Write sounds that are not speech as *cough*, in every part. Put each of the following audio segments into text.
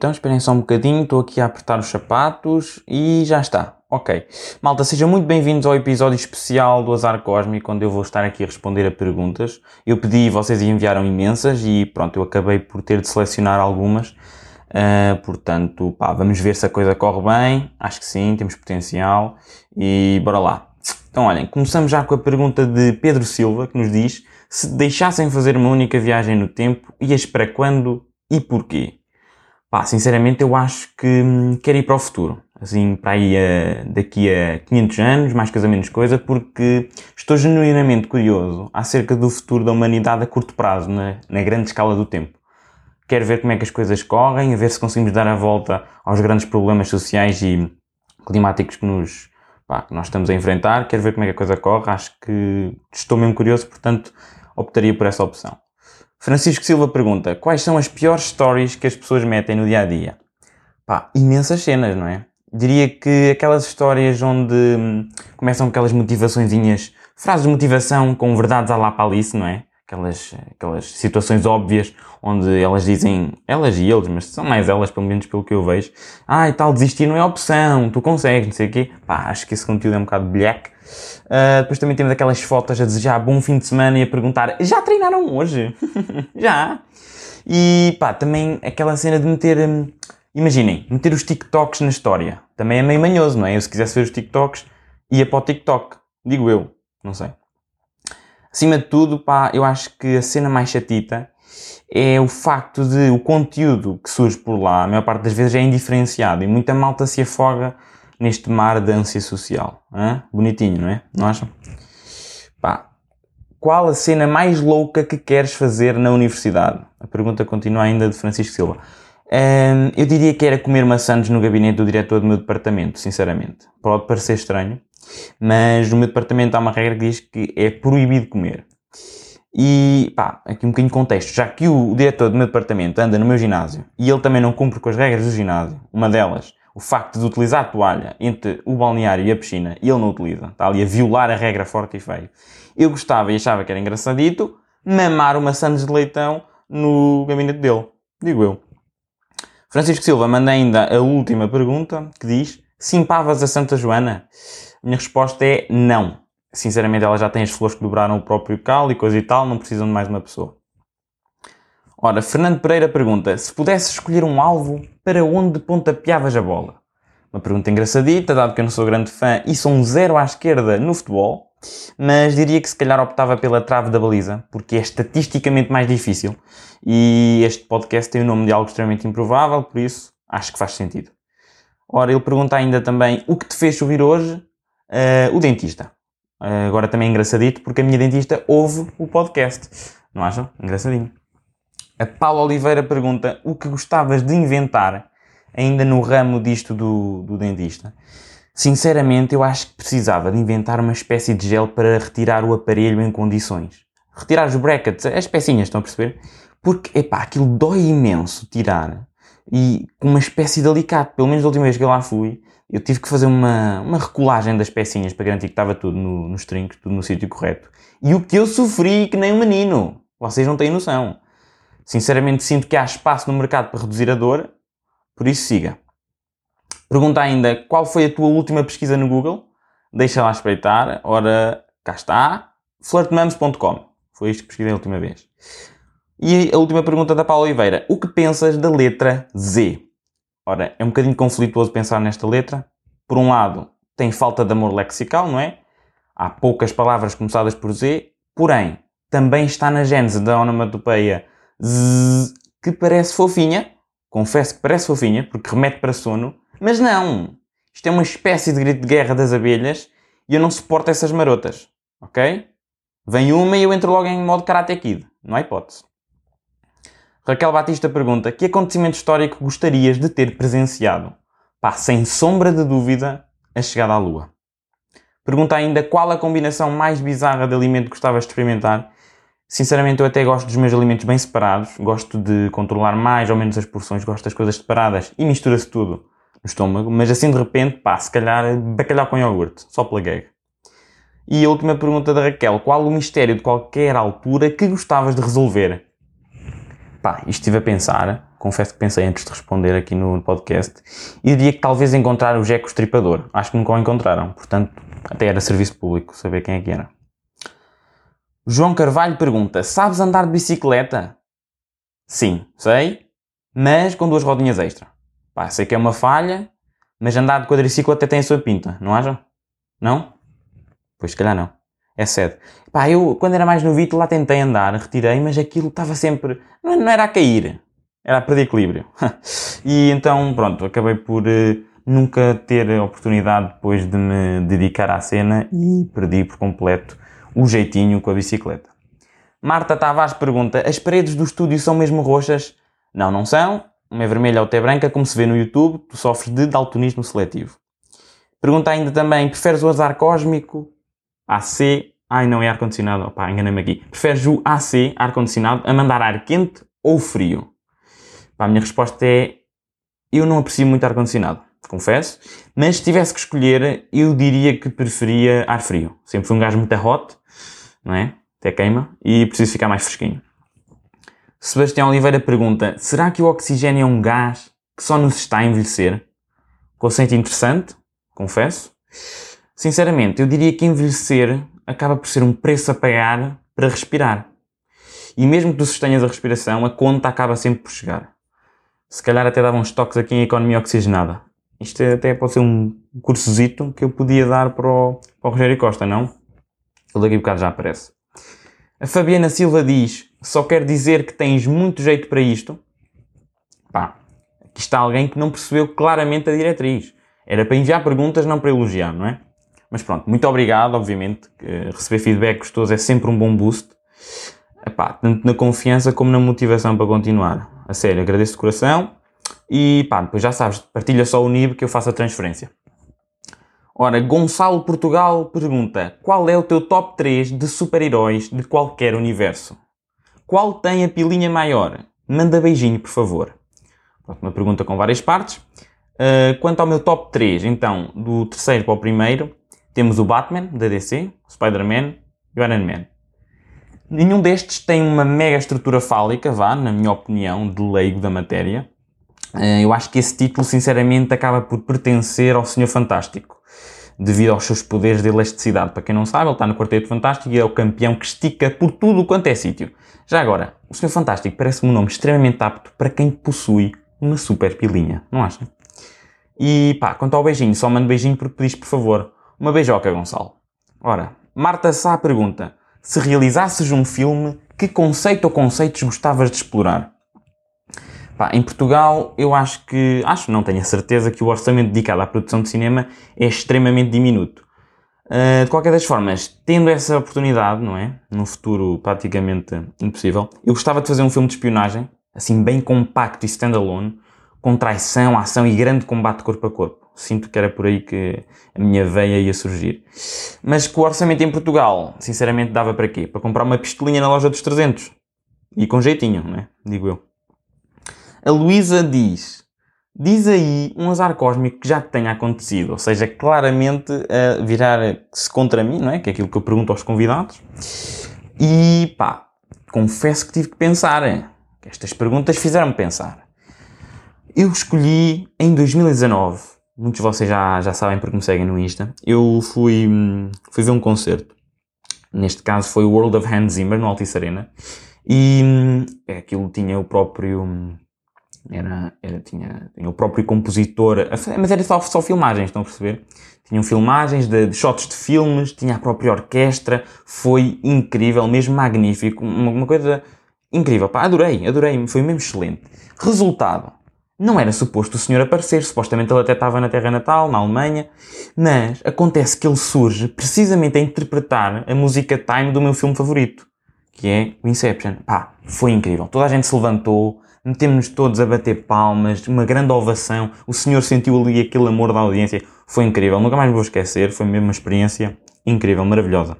Então, esperem só um bocadinho, estou aqui a apertar os sapatos e já está. Ok. Malta, sejam muito bem-vindos ao episódio especial do Azar Cósmico, onde eu vou estar aqui a responder a perguntas. Eu pedi vocês enviaram imensas e pronto, eu acabei por ter de selecionar algumas. Uh, portanto, pá, vamos ver se a coisa corre bem. Acho que sim, temos potencial. E bora lá. Então, olhem, começamos já com a pergunta de Pedro Silva, que nos diz se deixassem fazer uma única viagem no tempo, ias para quando e porquê? Pá, sinceramente eu acho que hum, quero ir para o futuro. Assim, para aí a, daqui a 500 anos, mais coisa menos coisa, porque estou genuinamente curioso acerca do futuro da humanidade a curto prazo, na, na grande escala do tempo. Quero ver como é que as coisas correm, a ver se conseguimos dar a volta aos grandes problemas sociais e climáticos que nos, pá, que nós estamos a enfrentar. Quero ver como é que a coisa corre. Acho que estou mesmo curioso, portanto, optaria por essa opção. Francisco Silva pergunta: quais são as piores stories que as pessoas metem no dia a dia? Pá, imensas cenas, não é? Diria que aquelas histórias onde hum, começam aquelas motivaçõezinhas, frases de motivação com verdades à la palice, não é? Aquelas, aquelas situações óbvias onde elas dizem, elas e eles, mas são mais elas, pelo menos pelo que eu vejo, ah, tal, desistir não é opção, tu consegues, não sei o quê. Pá, acho que esse conteúdo é um bocado black. Uh, depois também temos aquelas fotos a desejar bom fim de semana e a perguntar, já treinaram hoje? *laughs* já? E pá, também aquela cena de meter, hum, imaginem, meter os TikToks na história. Também é meio manhoso, não é? Eu se quisesse ver os TikToks, ia para o TikTok. Digo eu, não sei. Acima de tudo, pá, eu acho que a cena mais chatita é o facto de o conteúdo que surge por lá, a maior parte das vezes é indiferenciado e muita malta se afoga neste mar de ânsia social. Hã? Bonitinho, não é? Não acham? Pá, qual a cena mais louca que queres fazer na universidade? A pergunta continua ainda de Francisco Silva. Um, eu diria que era comer maçãs no gabinete do diretor do meu departamento, sinceramente. Pode parecer estranho, mas no meu departamento há uma regra que diz que é proibido comer. E pá, aqui um bocadinho de contexto. Já que o diretor do meu departamento anda no meu ginásio e ele também não cumpre com as regras do ginásio, uma delas, o facto de utilizar toalha entre o balneário e a piscina, ele não utiliza, está ali a violar a regra forte e feio. Eu gostava e achava que era engraçadito mamar uma sandes de leitão no gabinete dele. Digo eu. Francisco Silva manda ainda a última pergunta que diz: Simpavas a Santa Joana? A minha resposta é não. Sinceramente, ela já tem as flores que dobraram o próprio cal e coisa e tal, não precisam de mais uma pessoa. Ora, Fernando Pereira pergunta: se pudesse escolher um alvo, para onde pontapeavas a bola? Uma pergunta engraçadita, dado que eu não sou grande fã e sou um zero à esquerda no futebol, mas diria que se calhar optava pela trave da baliza, porque é estatisticamente mais difícil e este podcast tem o nome de algo extremamente improvável, por isso acho que faz sentido. Ora, ele pergunta ainda também o que te fez ouvir hoje? Uh, o dentista. Uh, agora também é engraçadito, porque a minha dentista ouve o podcast. Não acham? Engraçadinho. A Paula Oliveira pergunta o que gostavas de inventar ainda no ramo disto do, do dentista. Sinceramente, eu acho que precisava de inventar uma espécie de gel para retirar o aparelho em condições. Retirar os brackets, as pecinhas, estão a perceber? Porque, epá, aquilo dói imenso tirar. E com uma espécie de alicate, pelo menos da última vez que eu lá fui, eu tive que fazer uma, uma recolagem das pecinhas para garantir que estava tudo no, nos trincos, tudo no sítio correto. E o que eu sofri que nem um menino. Vocês não têm noção. Sinceramente sinto que há espaço no mercado para reduzir a dor, por isso siga. Pergunta ainda qual foi a tua última pesquisa no Google? Deixa lá espreitar. Ora, cá está. flirtmums.com. Foi isto que pesquisei a última vez. E a última pergunta da Paula Oliveira. O que pensas da letra Z? Ora, é um bocadinho conflituoso pensar nesta letra. Por um lado, tem falta de amor lexical, não é? Há poucas palavras começadas por Z, porém, também está na gênese da onomatopeia Z, que parece fofinha. Confesso que parece fofinha, porque remete para sono. Mas não! Isto é uma espécie de grito de guerra das abelhas e eu não suporto essas marotas. Ok? Vem uma e eu entro logo em modo Karate Kid. Não há hipótese. Raquel Batista pergunta: Que acontecimento histórico gostarias de ter presenciado? Pá, sem sombra de dúvida, a chegada à Lua. Pergunta ainda qual a combinação mais bizarra de alimento que gostavas de experimentar. Sinceramente, eu até gosto dos meus alimentos bem separados. Gosto de controlar mais ou menos as porções. Gosto das coisas separadas e mistura-se tudo no estômago. Mas assim de repente, pá, se calhar bacalhau com iogurte. Só pela gag. E a última pergunta da Raquel: Qual o mistério de qualquer altura que gostavas de resolver? Pá, estive a pensar. confesso que pensei antes de responder aqui no podcast, e diria que talvez encontrar o Jeco Estripador. Acho que nunca o encontraram, portanto, até era serviço público saber quem é que era. João Carvalho pergunta: Sabes andar de bicicleta? Sim, sei, mas com duas rodinhas extra. Pá, sei que é uma falha, mas andar de quadriciclo até tem a sua pinta, não acham? Não? Pois, se calhar não. É cedo. Pá, eu, quando era mais novito, lá tentei andar, retirei, mas aquilo estava sempre. Não, não, era a cair, era a perder equilíbrio. *laughs* e então, pronto, acabei por uh, nunca ter a oportunidade depois de me dedicar à cena e perdi por completo o jeitinho com a bicicleta. Marta Tavares pergunta: As paredes do estúdio são mesmo roxas? Não, não são. Uma é vermelha ou até branca, como se vê no YouTube. Tu sofres de daltonismo seletivo. Pergunta ainda também: Preferes o azar cósmico? AC. Ai, não é ar-condicionado. Opá, enganei-me aqui. Preferes o AC, ar-condicionado, a mandar ar quente ou frio? Pá, a minha resposta é: Eu não aprecio muito ar-condicionado confesso. Mas se tivesse que escolher, eu diria que preferia ar frio. Sempre fui um gajo muito hot, não é? Até queima. E preciso ficar mais fresquinho. Sebastião Oliveira pergunta: será que o oxigênio é um gás que só nos está a envelhecer? Conceito interessante, confesso. Sinceramente, eu diria que envelhecer acaba por ser um preço a pagar para respirar. E mesmo que tu sustenhas a respiração, a conta acaba sempre por chegar. Se calhar até dava uns toques aqui em economia oxigenada. Isto até pode ser um cursozito que eu podia dar para o, para o Rogério Costa, não? Ele daqui a bocado já aparece. A Fabiana Silva diz: só quer dizer que tens muito jeito para isto. Pá, aqui está alguém que não percebeu claramente a diretriz. Era para enviar perguntas, não para elogiar, não é? Mas pronto, muito obrigado, obviamente. Receber feedback gostoso é sempre um bom boost. Epá, tanto na confiança como na motivação para continuar. A sério, agradeço de coração. E pá, depois já sabes, partilha só o NIB que eu faço a transferência. Ora, Gonçalo Portugal pergunta: qual é o teu top 3 de super-heróis de qualquer universo? Qual tem a pilinha maior? Manda beijinho, por favor. Pronto, uma pergunta com várias partes. Uh, quanto ao meu top 3, então, do terceiro para o primeiro, temos o Batman, da DC, o Spider-Man e o Iron Man. Nenhum destes tem uma mega estrutura fálica, vá, na minha opinião, de leigo da matéria. Eh, eu acho que esse título, sinceramente, acaba por pertencer ao Senhor Fantástico, devido aos seus poderes de elasticidade. Para quem não sabe, ele está no Quarteto Fantástico e é o campeão que estica por tudo quanto é sítio. Já agora, o Senhor Fantástico parece-me um nome extremamente apto para quem possui uma super pilinha, não acha? E pá, quanto ao beijinho, só mando beijinho porque pediste, por favor, uma beijoca, Gonçalo. Ora, Marta Sá pergunta: se realizasses um filme, que conceito ou conceitos gostavas de explorar? Pá, em Portugal, eu acho que, acho, não tenho a certeza, que o orçamento dedicado à produção de cinema é extremamente diminuto. Uh, de qualquer das formas, tendo essa oportunidade, não é? Num futuro praticamente impossível, eu gostava de fazer um filme de espionagem, assim, bem compacto e standalone, com traição, ação e grande combate corpo a corpo. Sinto que era por aí que a minha veia ia surgir. Mas com o orçamento em Portugal, sinceramente, dava para quê? Para comprar uma pistolinha na loja dos 300. E com jeitinho, não é? Digo eu. A Luísa diz: Diz aí um azar cósmico que já tenha acontecido, ou seja, claramente a virar-se contra mim, não é? Que é aquilo que eu pergunto aos convidados. E pá, confesso que tive que pensar. Que estas perguntas fizeram-me pensar. Eu escolhi em 2019, muitos de vocês já, já sabem porque me seguem no Insta, eu fui, fui ver um concerto. Neste caso foi o World of Hans Zimmer no Altice Arena. E é, aquilo tinha o próprio era, era, tinha, tinha o próprio compositor, mas era só, só filmagens, estão a perceber? Tinham filmagens de, de shots de filmes, tinha a própria orquestra, foi incrível, mesmo magnífico, uma, uma coisa incrível, pá, adorei, adorei, foi mesmo excelente. Resultado, não era suposto o senhor aparecer, supostamente ele até estava na terra natal, na Alemanha, mas acontece que ele surge precisamente a interpretar a música Time do meu filme favorito, que é o Inception. Pá, foi incrível. Toda a gente se levantou, metemos-nos todos a bater palmas, uma grande ovação, o senhor sentiu ali aquele amor da audiência, foi incrível, nunca mais vou esquecer, foi mesmo uma experiência incrível, maravilhosa.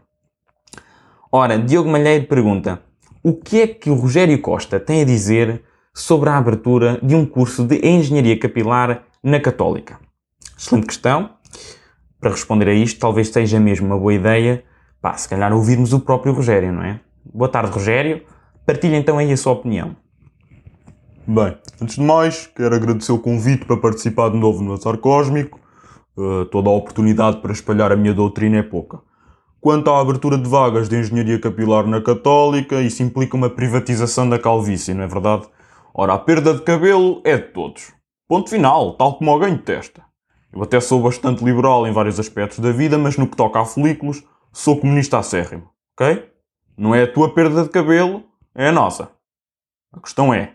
Ora, Diogo Malheiro pergunta, o que é que o Rogério Costa tem a dizer sobre a abertura de um curso de Engenharia Capilar na Católica? Excelente questão. Para responder a isto, talvez seja mesmo uma boa ideia, pá, se calhar ouvirmos o próprio Rogério, não é? Boa tarde, Rogério. Partilha então aí a sua opinião. Bem, antes de mais, quero agradecer o convite para participar de novo no Azar Cósmico. Uh, toda a oportunidade para espalhar a minha doutrina é pouca. Quanto à abertura de vagas de engenharia capilar na Católica, isso implica uma privatização da calvície, não é verdade? Ora, a perda de cabelo é de todos. Ponto final, tal como alguém testa. Eu até sou bastante liberal em vários aspectos da vida, mas no que toca a folículos, sou comunista acérrimo, ok? Não é a tua perda de cabelo, é a nossa. A questão é,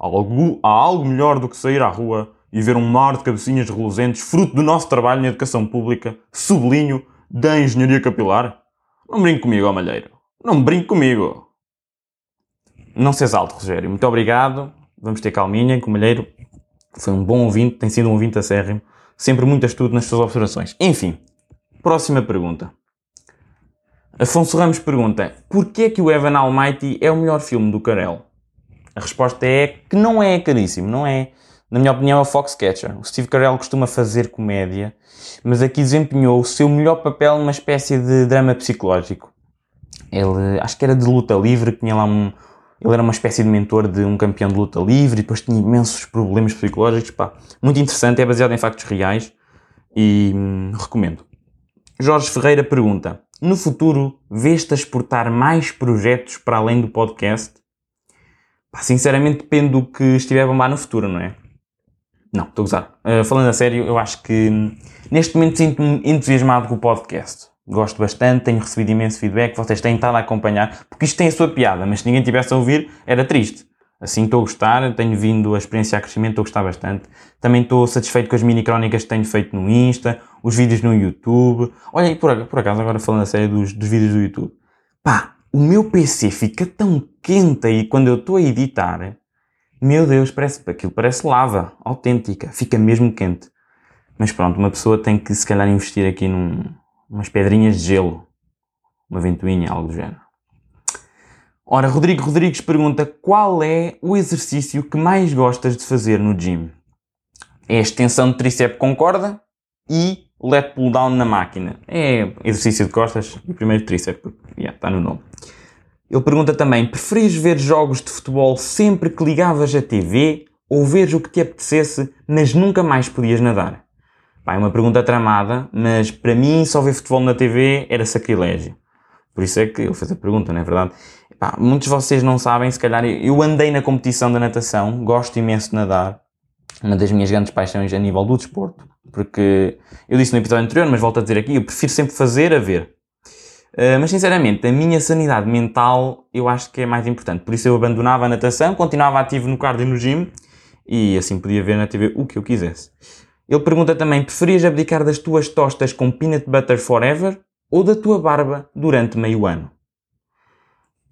algo, há algo melhor do que sair à rua e ver um mar de cabecinhas reluzentes fruto do nosso trabalho na educação pública, sublinho, da engenharia capilar? Não brinque comigo, ó malheiro. Não brinque comigo. Não se exalte, Rogério. Muito obrigado. Vamos ter calminha, que o malheiro foi um bom ouvinte, tem sido um ouvinte acérrimo. Sempre muito astuto nas suas observações. Enfim, próxima pergunta. Afonso Ramos pergunta: Porquê é que o Evan Almighty é o melhor filme do Carell? A resposta é que não é caríssimo, não é. Na minha opinião, é o Foxcatcher. O Steve Carell costuma fazer comédia, mas aqui desempenhou o seu melhor papel numa espécie de drama psicológico. Ele, acho que era de luta livre, tinha lá um. Ele era uma espécie de mentor de um campeão de luta livre e depois tinha imensos problemas psicológicos. Pá, muito interessante, é baseado em factos reais e hum, recomendo. Jorge Ferreira pergunta: No futuro, vês-te a exportar mais projetos para além do podcast? Pá, sinceramente, depende do que estiver a bombar no futuro, não é? Não, estou a gozar. Uh, falando a sério, eu acho que hum, neste momento sinto-me entusiasmado com o podcast. Gosto bastante, tenho recebido imenso feedback, vocês têm estado a acompanhar, porque isto tem a sua piada, mas se ninguém tivesse a ouvir, era triste. Assim estou a gostar, tenho vindo a experienciar crescimento, estou a gostar bastante. Também estou satisfeito com as mini crónicas que tenho feito no Insta, os vídeos no YouTube. Olha, por, por acaso, agora falando a sério dos, dos vídeos do YouTube. Pá, o meu PC fica tão quente aí quando eu estou a editar meu Deus, parece, aquilo parece lava, autêntica, fica mesmo quente. Mas pronto, uma pessoa tem que se calhar investir aqui num, umas pedrinhas de gelo, uma ventoinha, algo do género. Ora, Rodrigo Rodrigues pergunta qual é o exercício que mais gostas de fazer no gym? É a extensão de tríceps com corda e lat pull down na máquina. É exercício de costas e primeiro tríceps, porque yeah, está no nome. Ele pergunta também: preferias ver jogos de futebol sempre que ligavas a TV ou veres o que te apetecesse, mas nunca mais podias nadar? Pá, é uma pergunta tramada, mas para mim só ver futebol na TV era sacrilégio. Por isso é que ele fez a pergunta, não é verdade? Pá, muitos de vocês não sabem, se calhar eu andei na competição da natação, gosto imenso de nadar, uma das minhas grandes paixões a nível do desporto, porque eu disse no episódio anterior, mas volto a dizer aqui, eu prefiro sempre fazer a ver. Uh, mas sinceramente, a minha sanidade mental eu acho que é mais importante. Por isso eu abandonava a natação, continuava ativo no cardio e no gym e assim podia ver na TV o que eu quisesse. Ele pergunta também: preferias abdicar das tuas tostas com peanut butter forever ou da tua barba durante meio ano?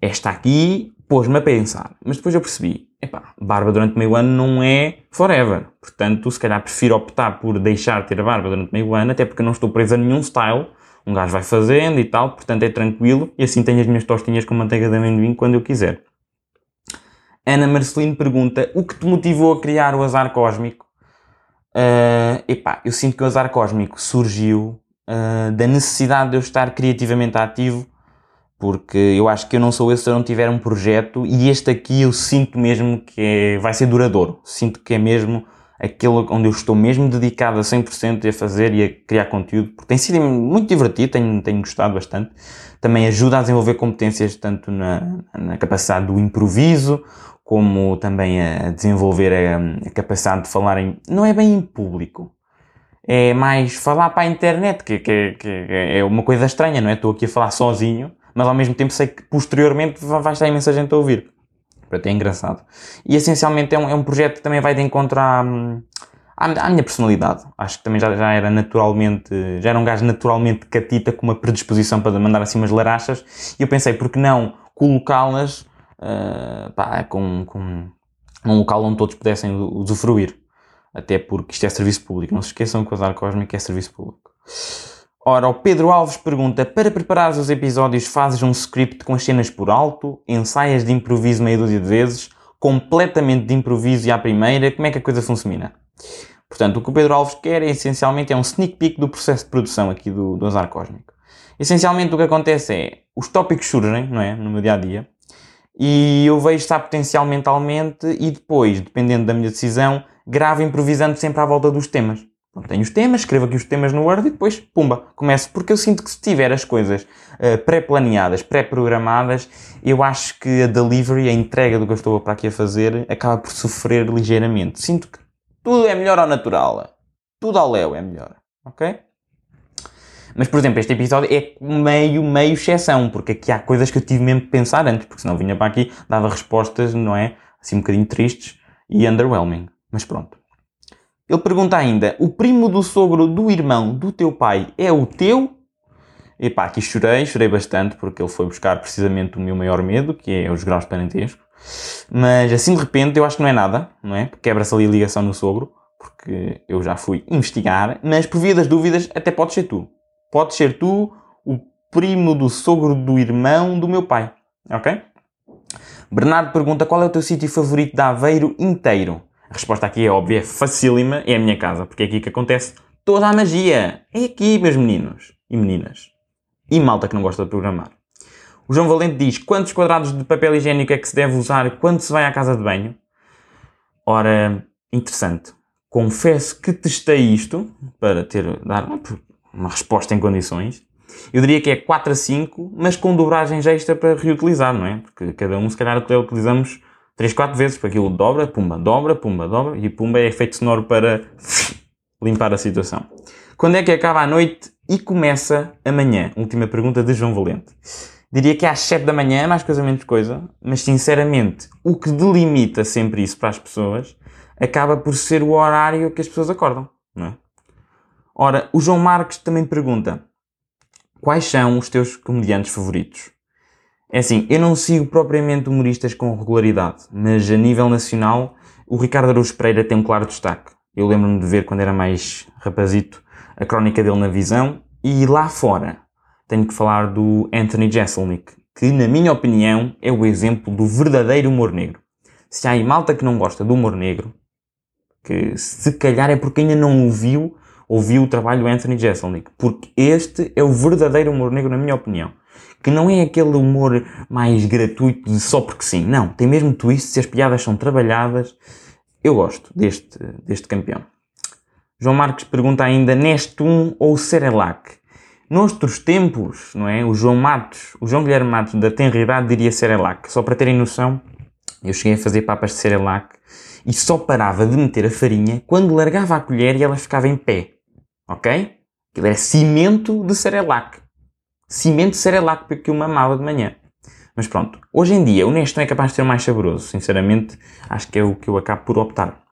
Esta aqui pôs-me a pensar, mas depois eu percebi: epá, barba durante meio ano não é forever. Portanto, se calhar prefiro optar por deixar ter a barba durante meio ano, até porque não estou preso a nenhum style um gajo vai fazendo e tal, portanto é tranquilo e assim tenho as minhas tostinhas com manteiga de amendoim quando eu quiser. Ana Marcelino pergunta: o que te motivou a criar o azar cósmico? Uh, epá, eu sinto que o azar cósmico surgiu uh, da necessidade de eu estar criativamente ativo, porque eu acho que eu não sou esse se eu não tiver um projeto e este aqui eu sinto mesmo que é, vai ser duradouro. Sinto que é mesmo aquilo onde eu estou mesmo dedicado a 100% a fazer e a criar conteúdo, porque tem sido muito divertido, tenho, tenho gostado bastante. Também ajuda a desenvolver competências tanto na, na capacidade do improviso, como também a desenvolver a, a, capacidade de falar em. Não é bem em público, é mais falar para a internet, que, que, que é uma coisa estranha, não é? Estou aqui a falar sozinho, mas ao mesmo tempo sei que posteriormente vai estar imensa gente a ouvir. Portanto, é engraçado. E essencialmente é um, é um projeto que também vai de encontro à, à, à, minha personalidade. Acho que também já, já era naturalmente, já era um gajo naturalmente catita com uma predisposição para mandar assim umas larachas. E eu pensei, por que não colocá-las uh, com, com num local onde todos pudessem usufruir. Até porque isto é serviço público. Não se esqueçam que o Azar Cósmico é serviço público. Ora, o Pedro Alves pergunta: para preparar os episódios, fazes um script com as cenas por alto, ensaias de improviso meia dúzia de vezes, completamente de improviso e à primeira, como é que a coisa funciona? Portanto, o que o Pedro Alves quer é essencialmente é um sneak peek do processo de produção aqui do, do Azar Cósmico. Essencialmente o que acontece é, os tópicos surgem, não é, no meu dia a dia, e eu vejo se há potencial mentalmente e depois, dependendo da minha decisão, gravo improvisando sempre à volta dos temas. Tenho os temas, escrevo aqui os temas no Word e depois, pumba, começo. Porque eu sinto que se tiver as coisas uh, pré-planeadas, pré-programadas, eu acho que a delivery, a entrega do que eu estou para aqui a fazer, acaba por sofrer ligeiramente. Sinto que tudo é melhor ao natural. Tudo ao léu é melhor. Ok? Mas, por exemplo, este episódio é meio, meio exceção, porque aqui há coisas que eu tive mesmo de pensar antes, porque senão vinha para aqui, dava respostas, não é? Assim um bocadinho tristes e underwhelming. Mas pronto. Ele pergunta ainda: o primo do sogro do irmão do teu pai é o teu? Epá, aqui chorei, chorei bastante, porque ele foi buscar precisamente o meu maior medo, que é os graus de parentesco. Mas assim de repente eu acho que não é nada, não é? Quebra-se ali a ligação no sogro, porque eu já fui investigar, mas por via das dúvidas, até pode ser tu. Pode ser tu o primo do sogro do irmão do meu pai. Ok? Bernardo pergunta qual é o teu sítio favorito de Aveiro inteiro. A resposta aqui é óbvia, é facílima, é a minha casa, porque é aqui que acontece toda a magia. É aqui, meus meninos e meninas. E malta que não gosta de programar. O João Valente diz quantos quadrados de papel higiênico é que se deve usar quando se vai à casa de banho? Ora, interessante. Confesso que testei isto para ter, dar uma resposta em condições. Eu diria que é 4 a 5, mas com dobragens extra para reutilizar, não é? Porque cada um, se calhar, até utilizamos 3, 4 vezes, porque aquilo dobra, pumba, dobra, pumba, dobra, e pumba é efeito sonoro para *laughs* limpar a situação. Quando é que acaba a noite e começa amanhã? Última pergunta de João Valente. Diria que é às 7 da manhã, mais coisa menos coisa, mas sinceramente, o que delimita sempre isso para as pessoas acaba por ser o horário que as pessoas acordam, não é? Ora, o João Marques também pergunta: quais são os teus comediantes favoritos? É assim, eu não sigo propriamente humoristas com regularidade, mas a nível nacional, o Ricardo Araújo Pereira tem um claro destaque. Eu lembro-me de ver quando era mais rapazito a crónica dele na visão, e lá fora tenho que falar do Anthony Jeselnik, que, na minha opinião, é o exemplo do verdadeiro humor negro. Se há aí malta que não gosta do humor negro, que se calhar é porque ainda não o viu ouvi o trabalho do Anthony Jeselnik, porque este é o verdadeiro humor negro, na minha opinião. Que não é aquele humor mais gratuito de só porque sim. Não, tem mesmo twists e as piadas são trabalhadas. Eu gosto deste, deste campeão. João Marques pergunta ainda Nestum ou Cerelac? Noutros tempos, não é? O João Matos, o João Guilherme Matos da tenra diria Cerelac. Só para terem noção, eu cheguei a fazer papas de Cerelac e só parava de meter a farinha quando largava a colher e ela ficava em pé. Ok? Aquilo era cimento de Cerelac. Cimento Cerelac porque eu mamava de manhã. Mas pronto, hoje em dia o Neston é capaz de ser mais saboroso. Sinceramente, acho que é o que eu acabo por optar.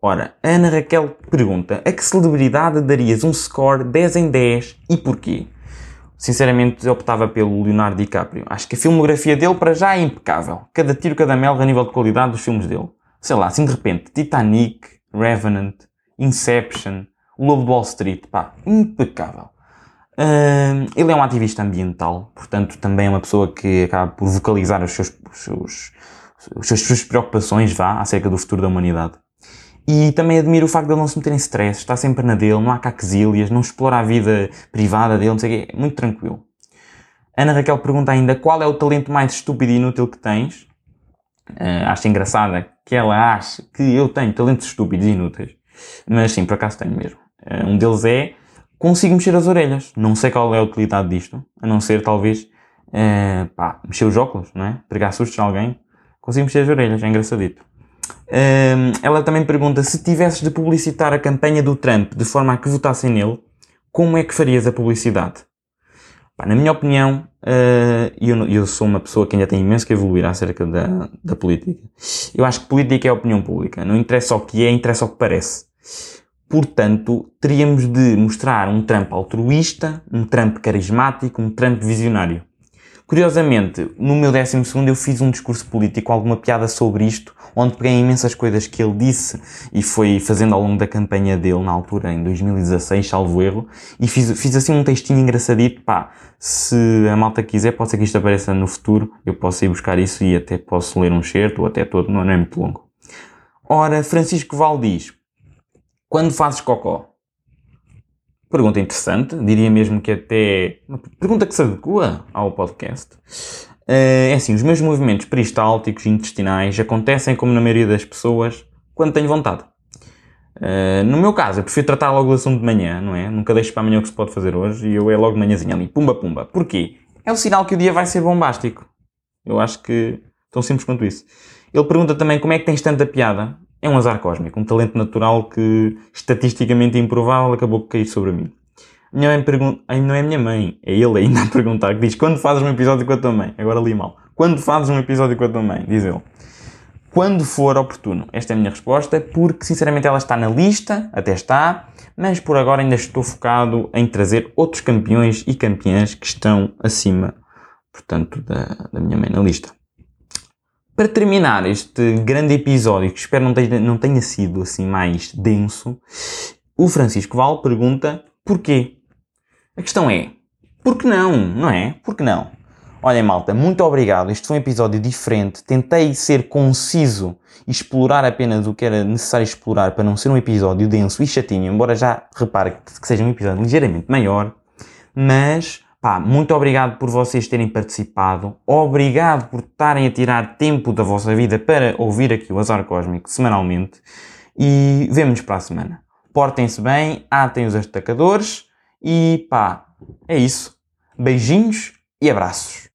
Ora, Ana Raquel pergunta: a que celebridade darias um score 10 em 10 e porquê? Sinceramente, optava pelo Leonardo DiCaprio. Acho que a filmografia dele para já é impecável. Cada tiro, cada mel a nível de qualidade dos filmes dele. Sei lá, assim de repente, Titanic, Revenant, Inception, o Lobo de Wall Street, pá, impecável. Uh, ele é um ativista ambiental, portanto, também é uma pessoa que acaba por vocalizar os seus, os seus, as suas preocupações, vá, acerca do futuro da humanidade. E também admiro o facto de ele não se meter em stress, está sempre na dele, não há caquezílias, não explora a vida privada dele, não sei o quê, é muito tranquilo. Ana Raquel pergunta ainda qual é o talento mais estúpido e inútil que tens. Uh, acho engraçada que ela acha que eu tenho talentos estúpidos e inúteis. Mas sim, por acaso tenho mesmo. Uh, um deles é consigo mexer as orelhas. Não sei qual é a utilidade disto, a não ser talvez uh, pá, mexer os óculos, não é? Pregar sustos a alguém. Consigo mexer as orelhas, é engraçadito. Uh, ela também pergunta se tivesses de publicitar a campanha do Trump de forma a que votassem nele, como é que farias a publicidade? Pá, na minha opinião, uh, eu, eu sou uma pessoa que ainda tem imenso que evoluir acerca da, da política. Eu acho que política é opinião pública. Não interessa o que é, interessa o que parece. Portanto, teríamos de mostrar um Trump altruísta, um Trump carismático, um Trump visionário. Curiosamente, no meu 12 eu fiz um discurso político, alguma piada sobre isto, onde peguei imensas coisas que ele disse e foi fazendo ao longo da campanha dele, na altura, em 2016, salvo erro, e fiz, fiz assim um textinho engraçadito, pá, se a malta quiser, pode ser que isto apareça no futuro, eu posso ir buscar isso e até posso ler um certo, ou até todo, não é muito longo. Ora, Francisco Val diz, quando fazes cocó? Pergunta interessante, diria mesmo que até uma pergunta que se adequa ao podcast. é assim, os meus movimentos peristálticos e intestinais acontecem, como na maioria das pessoas, quando tenho vontade. Uh, no meu caso, eu prefiro tratar logo o assunto de manhã, não é? Nunca deixo para amanhã o que se pode fazer hoje e eu é logo de manhãzinha ali, pumba pumba. Porquê? É o sinal que o dia vai ser bombástico. Eu acho que tão simples quanto isso. Ele pergunta também como é que tens tanta piada. É um azar cósmico, um talento natural que, estatisticamente improvável, acabou por cair sobre mim. Minha mãe pergunta, não é minha mãe, é ele ainda a perguntar, que diz, quando fazes um episódio com a tua mãe? Agora li mal. Quando fazes um episódio com a tua mãe? Diz ele. Quando for oportuno. Esta é a minha resposta, porque sinceramente ela está na lista, até está, mas por agora ainda estou focado em trazer outros campeões e campeãs que estão acima, portanto, da, da minha mãe na lista. Para terminar este grande episódio, que espero não tenha, não tenha sido assim mais denso, o Francisco Val pergunta porquê? A questão é, por que não? Não é? Por que não? Olhem, malta, muito obrigado. Este foi um episódio diferente. Tentei ser conciso e explorar apenas o que era necessário explorar para não ser um episódio denso e chatinho, embora já repare que seja um episódio ligeiramente maior. Mas, Pá, muito obrigado por vocês terem participado, obrigado por estarem a tirar tempo da vossa vida para ouvir aqui o Azar Cósmico semanalmente e vemo-nos para a semana. Portem-se bem, atem os destacadores e pá, é isso. Beijinhos e abraços.